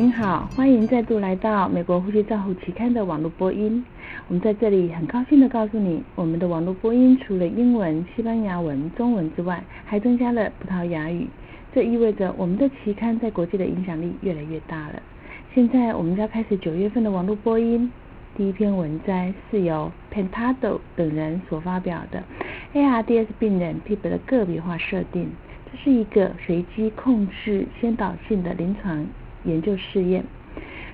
您好，欢迎再度来到美国呼吸照护期刊的网络播音。我们在这里很高兴的告诉你，我们的网络播音除了英文、西班牙文、中文之外，还增加了葡萄牙语。这意味着我们的期刊在国际的影响力越来越大了。现在我们要开始九月份的网络播音。第一篇文摘是由 Pentado 等人所发表的 ARDS 病人 PEEP 的个别化设定。这是一个随机控制先导性的临床研究试验。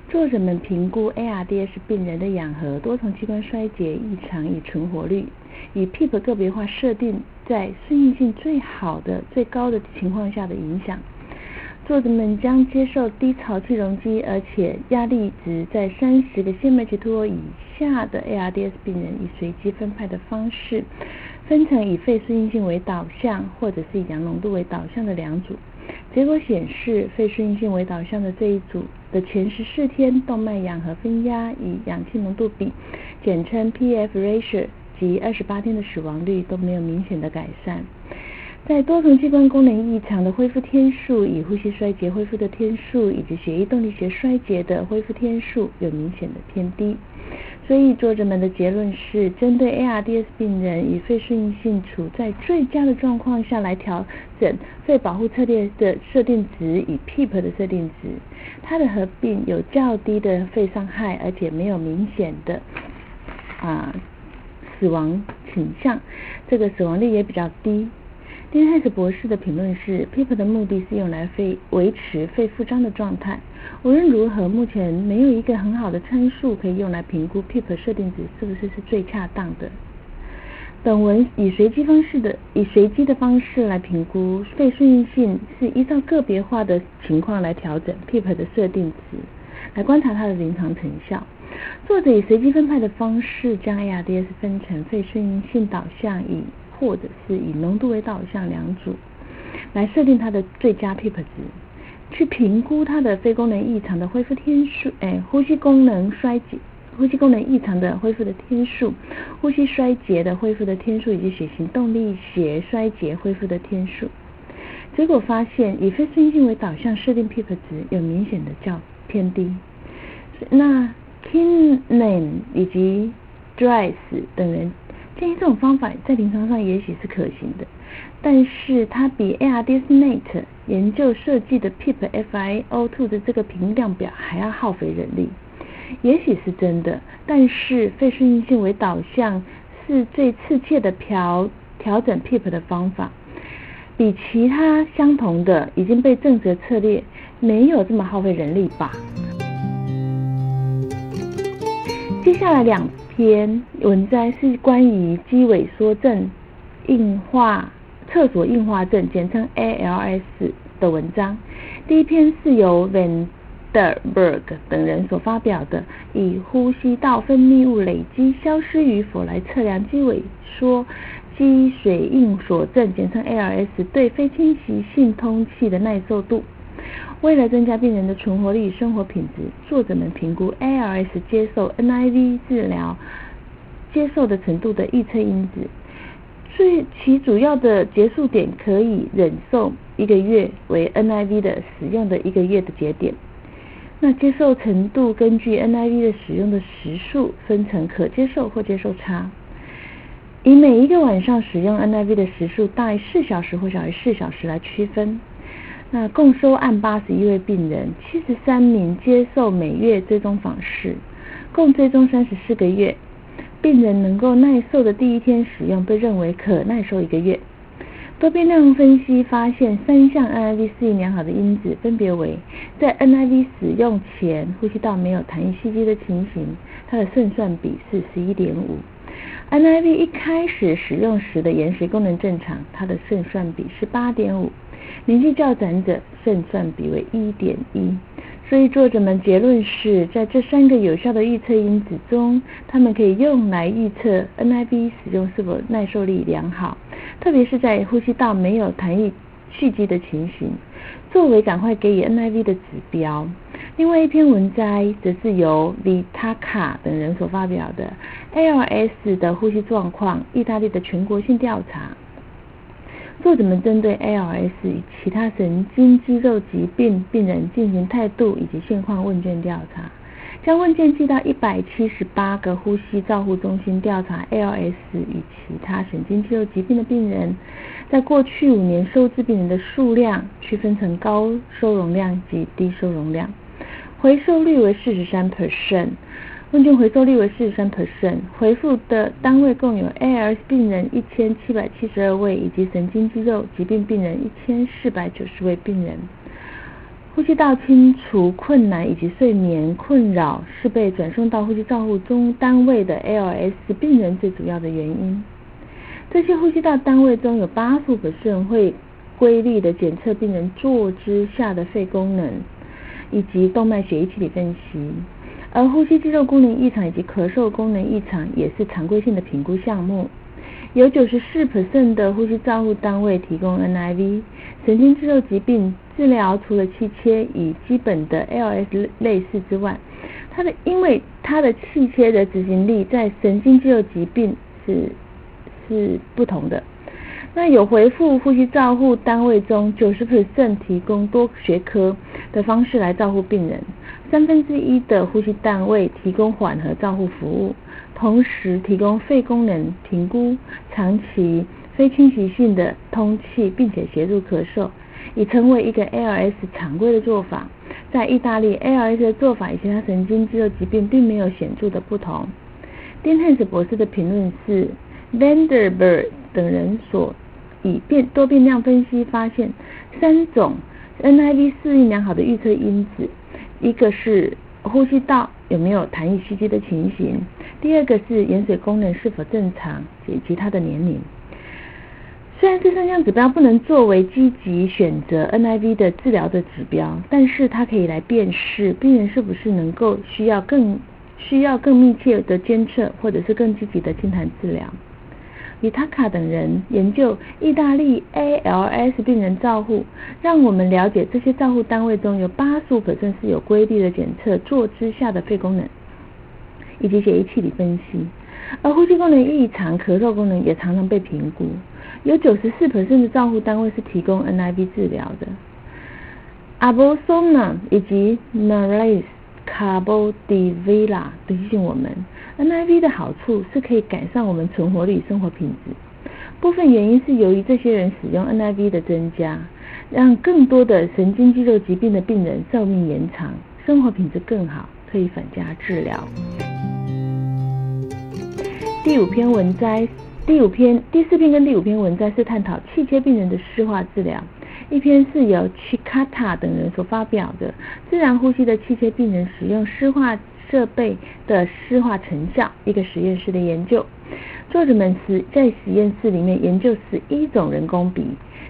作者们评估 ARDS 病人的氧合多重器官衰竭异常与存活率，以 PEEP 个别化设定在适应性最好的、最高的情况下的影响。作者们将接受低潮气容积，而且压力值在三十个 cm 以下的 ARDS 病人，以随机分派的方式，分成以肺适应性为导向，或者是以氧浓度为导向的两组。结果显示，肺适应性为导向的这一组的前十四天动脉氧和分压与氧气浓度比，简称 PF ratio 及二十八天的死亡率都没有明显的改善。在多重器官功能异常的恢复天数、以呼吸衰竭恢复的天数以及血液动力学衰竭的恢复天数有明显的偏低，所以作者们的结论是，针对 ARDS 病人以肺适应性处在最佳的状况下来调整肺保护策略的设定值与 PEEP 的设定值，它的合并有较低的肺伤害，而且没有明显的啊死亡倾向，这个死亡率也比较低。丁汉斯博士的评论是：PEEP 的目的是用来肺维持肺复张的状态。无论如何，目前没有一个很好的参数可以用来评估 PEEP 设定值是不是是最恰当的。本文以随机方式的以随机的方式来评估肺顺应性，是依照个别化的情况来调整 PEEP 的设定值，来观察它的临床成效。作者以随机分派的方式将 ARDS 分成肺顺应性导向与或者是以浓度为导向两组，来设定它的最佳 PEEP 值，去评估它的肺功能异常的恢复天数，哎，呼吸功能衰竭、呼吸功能异常的恢复的天数，呼吸衰竭的恢复的天数以及血型动力学衰竭恢复的天数。结果发现，以非顺应性为导向设定 PEEP 值有明显的较偏低。那 Kinnan 以及 Dries 等人。建议这种方法在临床上也许是可行的，但是它比 ARDSNet 研究设计的 PEEP FiO2 的这个评量表还要耗费人力。也许是真的，但是肺顺应性为导向是最刺切的调调整 PEEP 的方法，比其他相同的已经被正则策略没有这么耗费人力吧。接下来两。篇文摘是关于肌萎缩症硬化厕所硬化症，简称 ALS 的文章。第一篇是由 Van der Berg 等人所发表的，以呼吸道分泌物累积消失与否来测量肌萎缩肌水硬锁症，简称 ALS 对非侵袭性通气的耐受度。为了增加病人的存活率与生活品质，作者们评估 ALS 接受 NIV 治疗接受的程度的预测因子，最其主要的结束点可以忍受一个月为 NIV 的使用的一个月的节点。那接受程度根据 NIV 的使用的时数分成可接受或接受差，以每一个晚上使用 NIV 的时数大于四小时或小于四小时来区分。那共收案八十一位病人，七十三名接受每月追踪访视，共追踪三十四个月。病人能够耐受的第一天使用被认为可耐受一个月。多变量分析发现三项 NIV 适应良好的因子，分别为在 NIV 使用前呼吸道没有痰液蓄积的情形，它的胜算比是十一点五；NIV 一开始使用时的延时功能正常，它的胜算比是八点五。年纪较长者胜算比为一点一，所以作者们结论是在这三个有效的预测因子中，他们可以用来预测 NIV 使用是否耐受力良好，特别是在呼吸道没有痰液蓄积的情形，作为赶快给予 NIV 的指标。另外一篇文摘则是由 Vitaka 等人所发表的 ALS 的呼吸状况，意大利的全国性调查。作者们针对 ALS 与其他神经肌肉疾病病人进行态度以及现况问卷调查，将问卷寄到一百七十八个呼吸照护中心调查 ALS 与其他神经肌肉疾病的病人，在过去五年收治病人的数量区分成高收容量及低收容量，回收率为四十三 percent。问卷回收率为四十三 percent，回复的单位共有 ALS 病人一千七百七十二位，以及神经肌肉疾病病人一千四百九十位病人。呼吸道清除困难以及睡眠困扰是被转送到呼吸照护中单位的 ALS 病人最主要的原因。这些呼吸道单位中有八十 percent 会规律的检测病人坐姿下的肺功能，以及动脉血液气体分析。而呼吸肌肉功能异常以及咳嗽功能异常也是常规性的评估项目。有九十四 percent 的呼吸照护单位提供 NIV。神经肌肉疾病治疗除了气切与基本的 LS 类似之外，它的因为它的气切的执行力在神经肌肉疾病是是不同的。那有回复呼吸照护单位中，九十 percent 提供多学科的方式来照护病人。三分之一的呼吸单位提供缓和照护服务，同时提供肺功能评估、长期非侵袭性的通气，并且协助咳嗽，已成为一个 ALS 常规的做法。在意大利，ALS 的做法与其他神经肌肉疾病并没有显著的不同。丁汉斯博士的评论是：Vanderberg 等人所以变多变量分析发现三种 NIV 适应良好的预测因子。一个是呼吸道有没有痰液蓄积的情形，第二个是盐水功能是否正常以及他的年龄。虽然这三项指标不能作为积极选择 NIV 的治疗的指标，但是它可以来辨识病人是不是能够需要更需要更密切的监测，或者是更积极的清痰治疗。米塔卡等人研究意大利 ALS 病人照护，让我们了解这些照护单位中有八十五是有规律的检测坐姿下的肺功能以及血液气体分析，而呼吸功能异常、咳嗽功能也常常被评估。有九十四的照护单位是提供 NIV 治疗的。阿波松纳以及 Marais Cabo de Villa 提醒我们。NIV 的好处是可以改善我们存活率、生活品质。部分原因是由于这些人使用 NIV 的增加，让更多的神经肌肉疾病的病人寿命延长，生活品质更好，可以反加治疗。第五篇文摘，第五篇、第四篇跟第五篇文摘是探讨气切病人的湿化治疗。一篇是由 Chikata 等人所发表的自然呼吸的气切病人使用湿化。设备的湿化成效，一个实验室的研究。作者们是在实验室里面研究十一种人工鼻，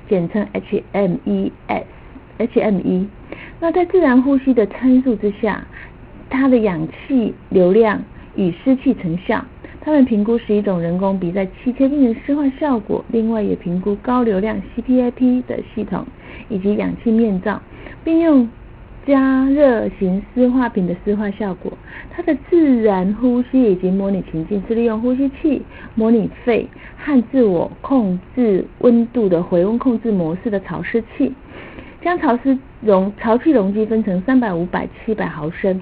简称 HMES，HME。那在自然呼吸的参数之下，它的氧气流量与湿气成效。他们评估十一种人工鼻在气切病人湿化效果，另外也评估高流量 CPAP 的系统以及氧气面罩，并用。加热型湿化品的湿化效果，它的自然呼吸以及模拟情境是利用呼吸器模拟肺和自我控制温度的回温控制模式的潮湿器，将潮湿容潮气容积分成三百、五百、七百毫升，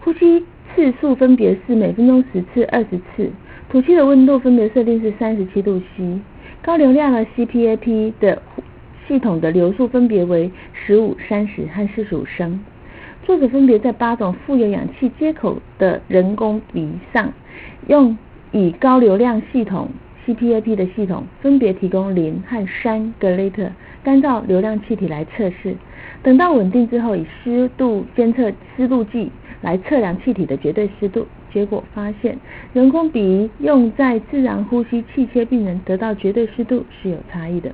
呼吸次数分别是每分钟十次、二十次，吐气的温度分别设定是三十七度 C，高流量的 CPAP 的。系统的流速分别为十五、三十和四十五升。作者分别在八种富有氧气接口的人工鼻上，用以高流量系统 CPAP 的系统，分别提供零和三格雷特干燥流量气体来测试。等到稳定之后，以湿度监测湿度计来测量气体的绝对湿度。结果发现，人工鼻用在自然呼吸气切病人得到绝对湿度是有差异的。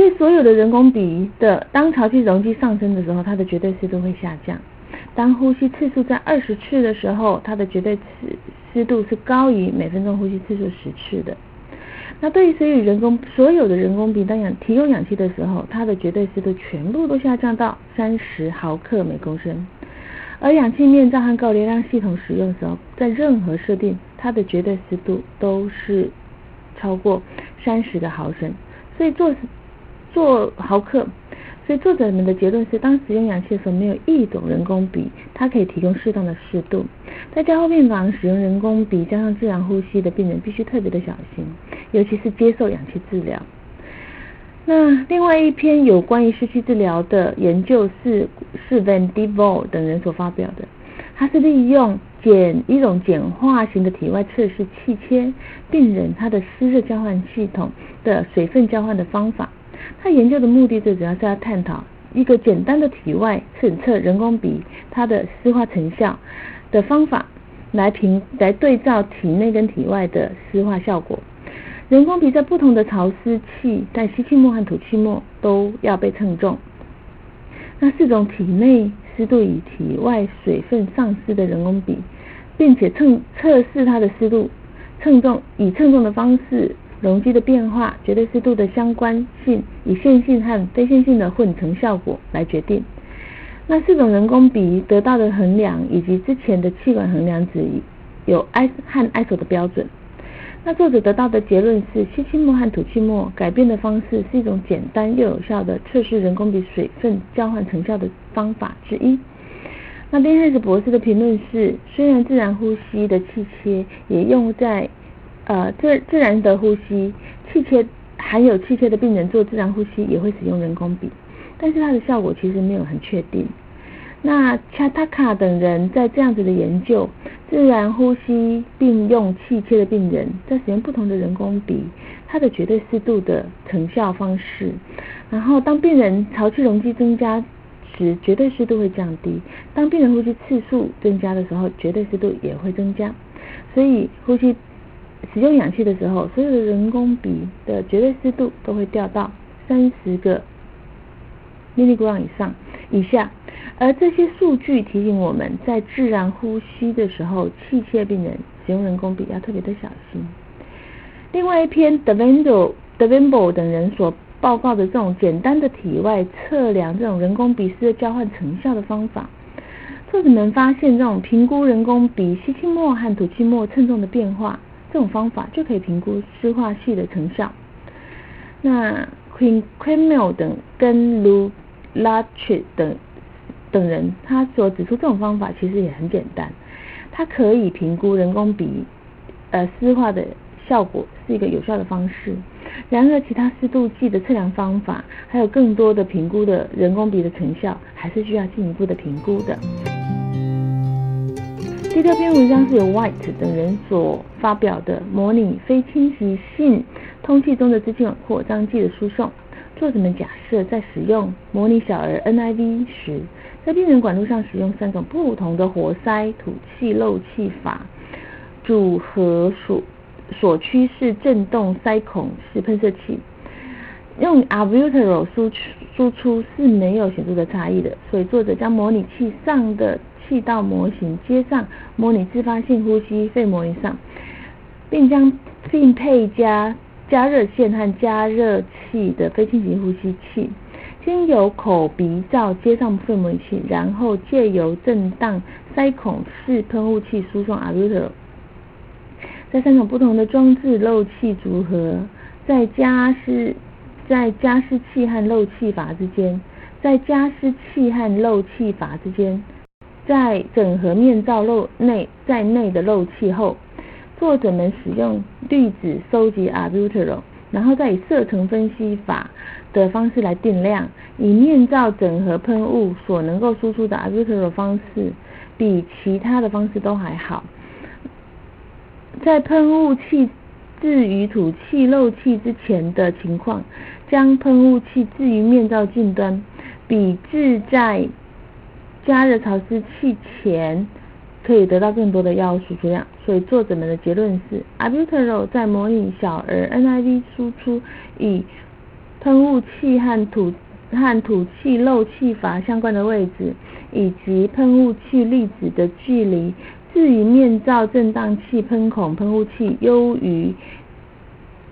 对所有的人工鼻的，当潮气容积上升的时候，它的绝对湿度会下降；当呼吸次数在二十次的时候，它的绝对湿湿度是高于每分钟呼吸次数十次的。那对于所有人工所有的人工鼻当氧提供氧气的时候，它的绝对湿度全部都下降到三十毫克每公升。而氧气面罩和高流量系统使用的时候，在任何设定，它的绝对湿度都是超过三十个毫升，所以做做毫克。所以作者们的结论是，当使用氧气的时候，没有一种人工鼻，它可以提供适当的湿度。在加护病房使用人工鼻加上自然呼吸的病人，必须特别的小心，尤其是接受氧气治疗。那另外一篇有关于湿气治疗的研究是是 Van d e v o l 等人所发表的，他是利用简一种简化型的体外测试气切病人他的湿热交换系统的水分交换的方法。他研究的目的最主要是要探讨一个简单的体外检测人工鼻它的湿化成效的方法，来评来对照体内跟体外的湿化效果。人工鼻在不同的潮湿气，在吸气末和吐气末都要被称重。那四种体内湿度与体外水分丧失的人工鼻，并且称测试它的湿度，称重以称重的方式。容积的变化、绝对湿度的相关性，以线性和非线性的混成效果来决定。那四种人工鼻得到的衡量，以及之前的气管衡量值有 I 和 ISO 的标准。那作者得到的结论是，吸气末和吐气末改变的方式是一种简单又有效的测试人工鼻水分交换成效的方法之一。那丁汉斯博士的评论是，虽然自然呼吸的气切也用在呃，自自然的呼吸，气切含有气切的病人做自然呼吸也会使用人工鼻，但是它的效果其实没有很确定。那恰塔卡等人在这样子的研究，自然呼吸并用气切的病人，在使用不同的人工鼻，它的绝对湿度的成效方式，然后当病人潮气容积增加时，绝对湿度会降低；当病人呼吸次数增加的时候，绝对湿度也会增加。所以呼吸。使用氧气的时候，所有的人工鼻的绝对湿度都会掉到三十个 milligram 以上以下。而这些数据提醒我们在自然呼吸的时候，气切病人使用人工鼻要特别的小心。另外一篇 Devendo、Devendo 等人所报告的这种简单的体外测量这种人工鼻湿的交换成效的方法，作者们发现这种评估人工鼻吸气末和吐气末称重的变化。这种方法就可以评估湿化系的成效。那 Queen Cremel 等跟 Lu Lach 等等人，他所指出这种方法其实也很简单，它可以评估人工鼻呃湿化的效果是一个有效的方式。然而，其他湿度计的测量方法，还有更多的评估的人工鼻的成效，还是需要进一步的评估的。第六篇文章是由 White 等人所发表的模拟非侵袭性通气中的支气管扩张剂的输送。作者们假设在使用模拟小儿 NIV 时，在病人管路上使用三种不同的活塞吐气漏气法组合所所趋势振动塞孔式喷射器，用 a b u t e r o 输出输出是没有显著的差异的。所以作者将模拟器上的气道模型接上模拟自发性呼吸肺模型上，并将并配加加热线和加热器的非侵袭呼吸器，先由口鼻罩接上肺模拟器，然后借由震荡塞孔式喷雾器输送 Arbuter 在三种不同的装置漏气组合，在加湿在加湿器和漏气阀之间，在加湿器和漏气阀之间。在整合面罩漏内在内的漏气后，作者们使用滤纸收集 a r b u t e r o 然后再以射程分析法的方式来定量。以面罩整合喷雾所能够输出的 a r b u t e r o 方式，比其他的方式都还好。在喷雾器置于吐气漏气之前的情况，将喷雾器置于面罩近端，比置在加热潮湿器前可以得到更多的药物输出量，所以作者们的结论是 a b u t e r o 在模拟小儿 NIV 输出与喷雾器和土和吐气漏气阀相关的位置，以及喷雾器粒子的距离，至于面罩震荡器喷孔喷雾器优于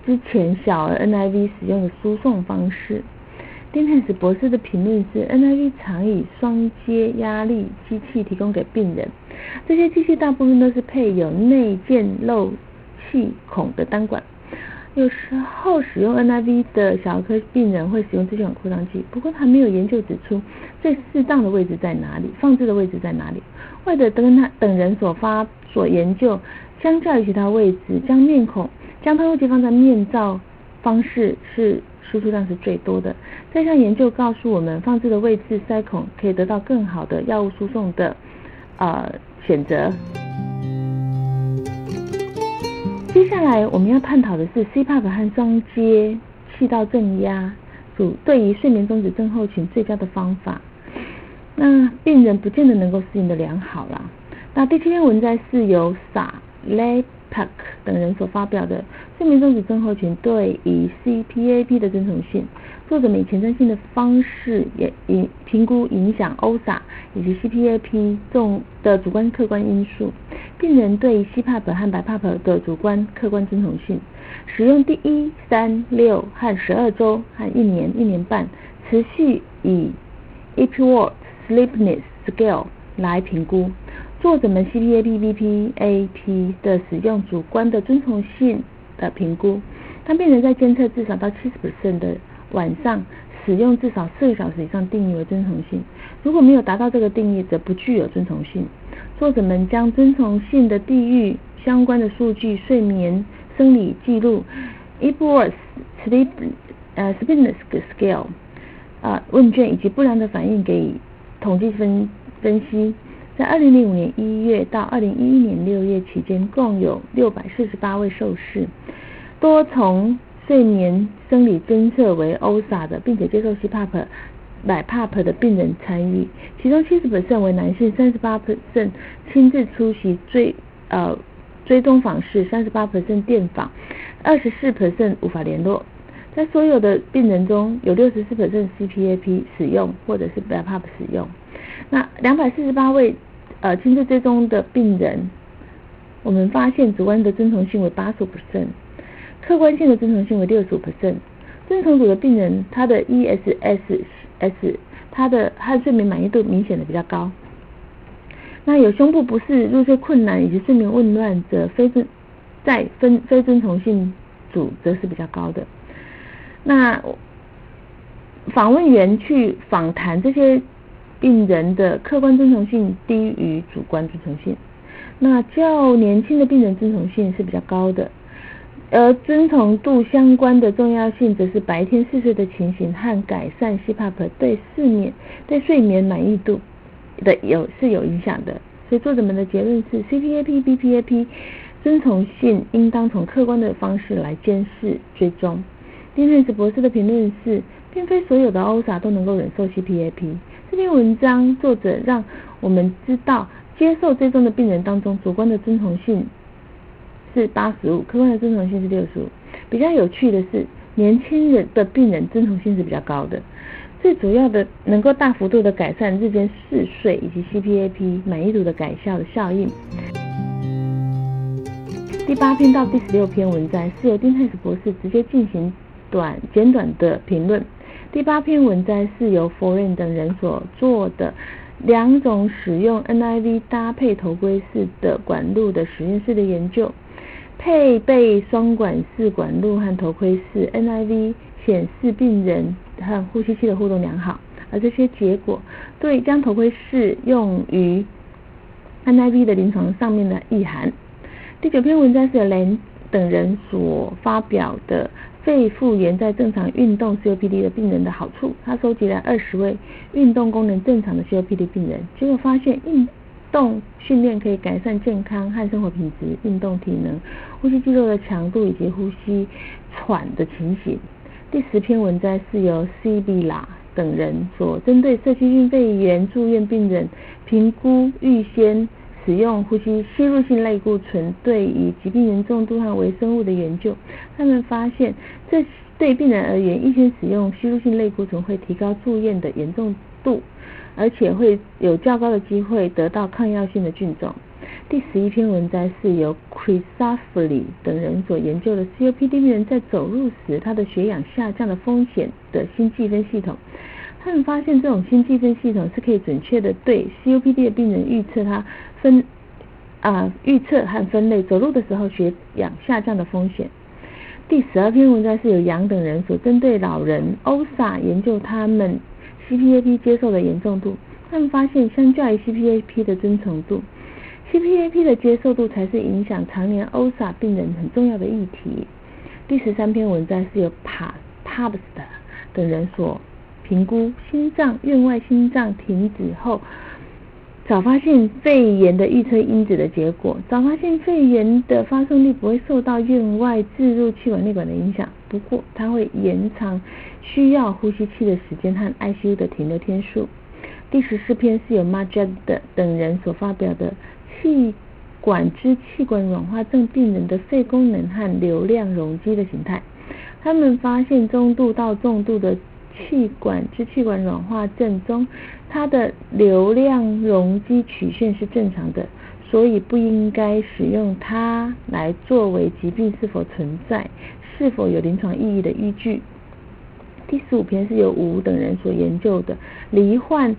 之前小儿 NIV 使用的输送方式。丁汉斯博士的评论是：NIV 常以双接压力机器提供给病人，这些机器大部分都是配有内建漏气孔的单管，有时候使用 NIV 的小儿科病人会使用支气管扩张器，不过他没有研究指出最适当的位置在哪里，放置的位置在哪里。外的等他等人所发所研究，相较于其他位置，将面孔将喷雾器放在面罩方式是输出量是最多的。这项研究告诉我们，放置的位置塞孔可以得到更好的药物输送的呃选择。接下来我们要探讨的是 CPAP 和双阶气道正压组对于睡眠中止症候群最佳的方法。那病人不见得能够适应的良好啦。那第七篇文摘是由 Sa Pack 等人所发表的睡眠中止症候群对以 CPAP 的遵从性。作者们以前瞻性的方式也影评估影响 OSA 以及 CPAP 重的主观客观因素，病人对 CPAP 和 BiPAP 的主观客观遵从性，使用第一、三、六和十二周和一年、一年半，持续以 Epworth Sleepiness Scale 来评估。作者们 CPAP、BPAP 的使用主观的遵从性的评估，当病人在监测至少到七十 percent 的。晚上使用至少四个小时以上定义为遵从性，如果没有达到这个定义，则不具有遵从性。作者们将遵从性的地域相关的数据、睡眠生理记录 （Epworth Sleep 呃 Sleepiness Scale） 啊问卷以及不良的反应给统计分分析。在二零零五年一月到二零一一年六月期间，共有六百四十八位受试，多从。睡眠生理监测为 OSA 的，并且接受 CPAP、BiPAP 的病人参与，其中七十 percent 为男性，三十八 percent 亲自出席追呃追踪访视，三十八 percent 电访，二十四 percent 无法联络。在所有的病人中，有六十四 percent CPAP 使用或者是 BiPAP 使用。那两百四十八位呃亲自追踪的病人，我们发现主观的遵从性为八十 percent。客观性的遵从性为六十五 percent，遵从组的病人，他的 ESSS，他的他的睡眠满意度明显的比较高。那有胸部不适、入睡困难以及睡眠紊乱者，非遵在分非遵从性组则是比较高的。那访问员去访谈这些病人的客观遵从性低于主观遵从性，那较年轻的病人遵从性是比较高的。而遵从度相关的重要性，则是白天嗜睡的情形和改善 CPAP 对睡眠对睡眠满意度的有是有影响的。所以作者们的结论是，CPAP、BPAP 遵从性应当从客观的方式来监视追踪。丁汉斯博士的评论是，并非所有的 OSA 都能够忍受 CPAP。这篇文章作者让我们知道，接受追踪的病人当中，主观的遵从性。是八十五，客观的遵从性是六十五。比较有趣的是，年轻人的病人遵从性是比较高的。最主要的能够大幅度的改善日间嗜睡以及 CPAP 满意度的改效的效应。第八篇到第十六篇文章是由丁泰斯博士直接进行短简短的评论。第八篇文章是由 Foreign 等人所做的两种使用 NIV 搭配头盔式的管路的实验室的研究。配备双管式管路和头盔式 NIV 显示病人和呼吸器的互动良好，而这些结果对将头盔式用于 NIV 的临床上面的意涵。第九篇文章是由雷等人所发表的肺复原在正常运动 COPD 的病人的好处。他收集了二十位运动功能正常的 COPD 病人，结果发现运动训练可以改善健康和生活品质，运动体能、呼吸肌肉的强度以及呼吸喘的情形。第十篇文章是由 c b l a 等人所针对社区性肺炎住院病人评估预先使用呼吸吸入性类固醇对于疾病严重度和微生物的研究。他们发现，这对病人而言，预先使用吸入性类固醇会提高住院的严重度。而且会有较高的机会得到抗药性的菌种。第十一篇文章是由 Christopherly 等人所研究的 COPD 病人在走路时他的血氧下降的风险的新计分系统。他们发现这种新计分系统是可以准确的对 COPD 的病人预测他分啊预测和分类走路的时候血氧下降的风险。第十二篇文章是由杨等人所针对老人 OSA 研究他们 CPAP 接受的严重度，他们发现相较于 CPAP 的遵从度，CPAP 的接受度才是影响常年 OSA 病人很重要的议题。第十三篇文章是由 Pa Pabst 等人所评估心脏院外心脏停止后。早发现肺炎的预测因子的结果，早发现肺炎的发生率不会受到院外置入气管内管的影响，不过它会延长需要呼吸器的时间和 ICU 的停留天数。第十四篇是由 Majed 等人所发表的气管支气管软化症病人的肺功能和流量容积的形态，他们发现中度到重度的气管支气管软化症中。它的流量容积曲线是正常的，所以不应该使用它来作为疾病是否存在、是否有临床意义的依据。第十五篇是由吴等人所研究的罹患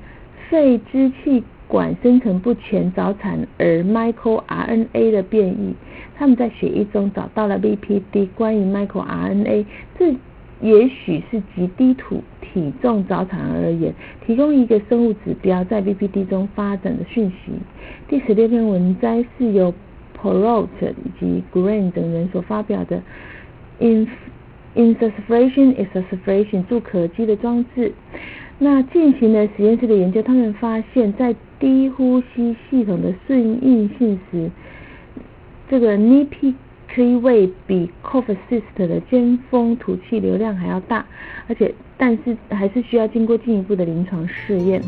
肺支气管生成不全早产儿 microRNA 的变异，他们在血液中找到了 VPD 关于 microRNA 这。也许是极低土体重早产儿而言，提供一个生物指标在 BPD 中发展的讯息。第十六篇文摘是由 Perot 以及 Green 等人所发表的 Insufflation Exsufflation 助咳机的装置。那进行了实验室的研究，他们发现，在低呼吸系统的顺应性时，这个 NIP。C 位比 Cough Assist 的尖峰吐气流量还要大，而且但是还是需要经过进一步的临床试验。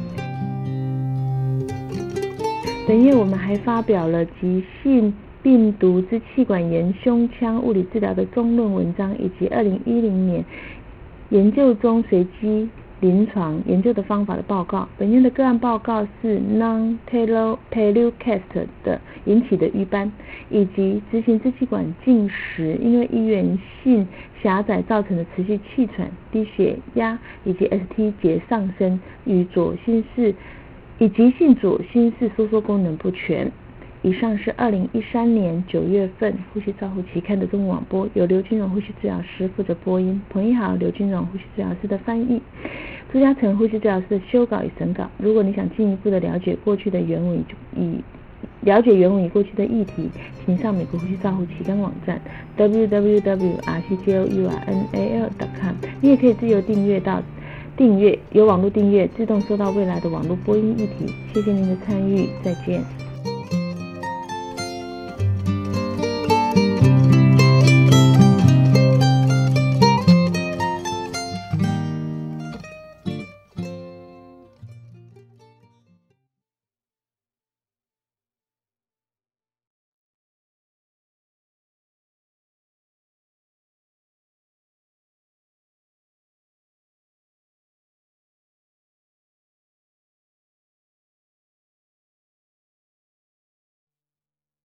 本月我们还发表了急性病毒支气管炎胸腔物理治疗的中论文章，以及二零一零年研究中随机。临床研究的方法的报告，本院的个案报告是 non-telecast 的引起的瘀斑，以及执行支气管进食因为医源性狭窄造成的持续气喘、低血压以及 ST 节上升与左心室以急性左心室收缩功能不全。以上是二零一三年九月份《呼吸照护期刊》的中文网播，由刘金荣呼吸治疗师负责播音，彭一豪、刘金荣呼吸治疗师的翻译，朱嘉诚呼吸治疗师的修稿与审稿。如果你想进一步的了解过去的原文以了解原文与过去的议题，请上美国呼吸照护期刊网站 www.rcjournal.com。你也可以自由订阅到订阅有网络订阅，自动收到未来的网络播音议题。谢谢您的参与，再见。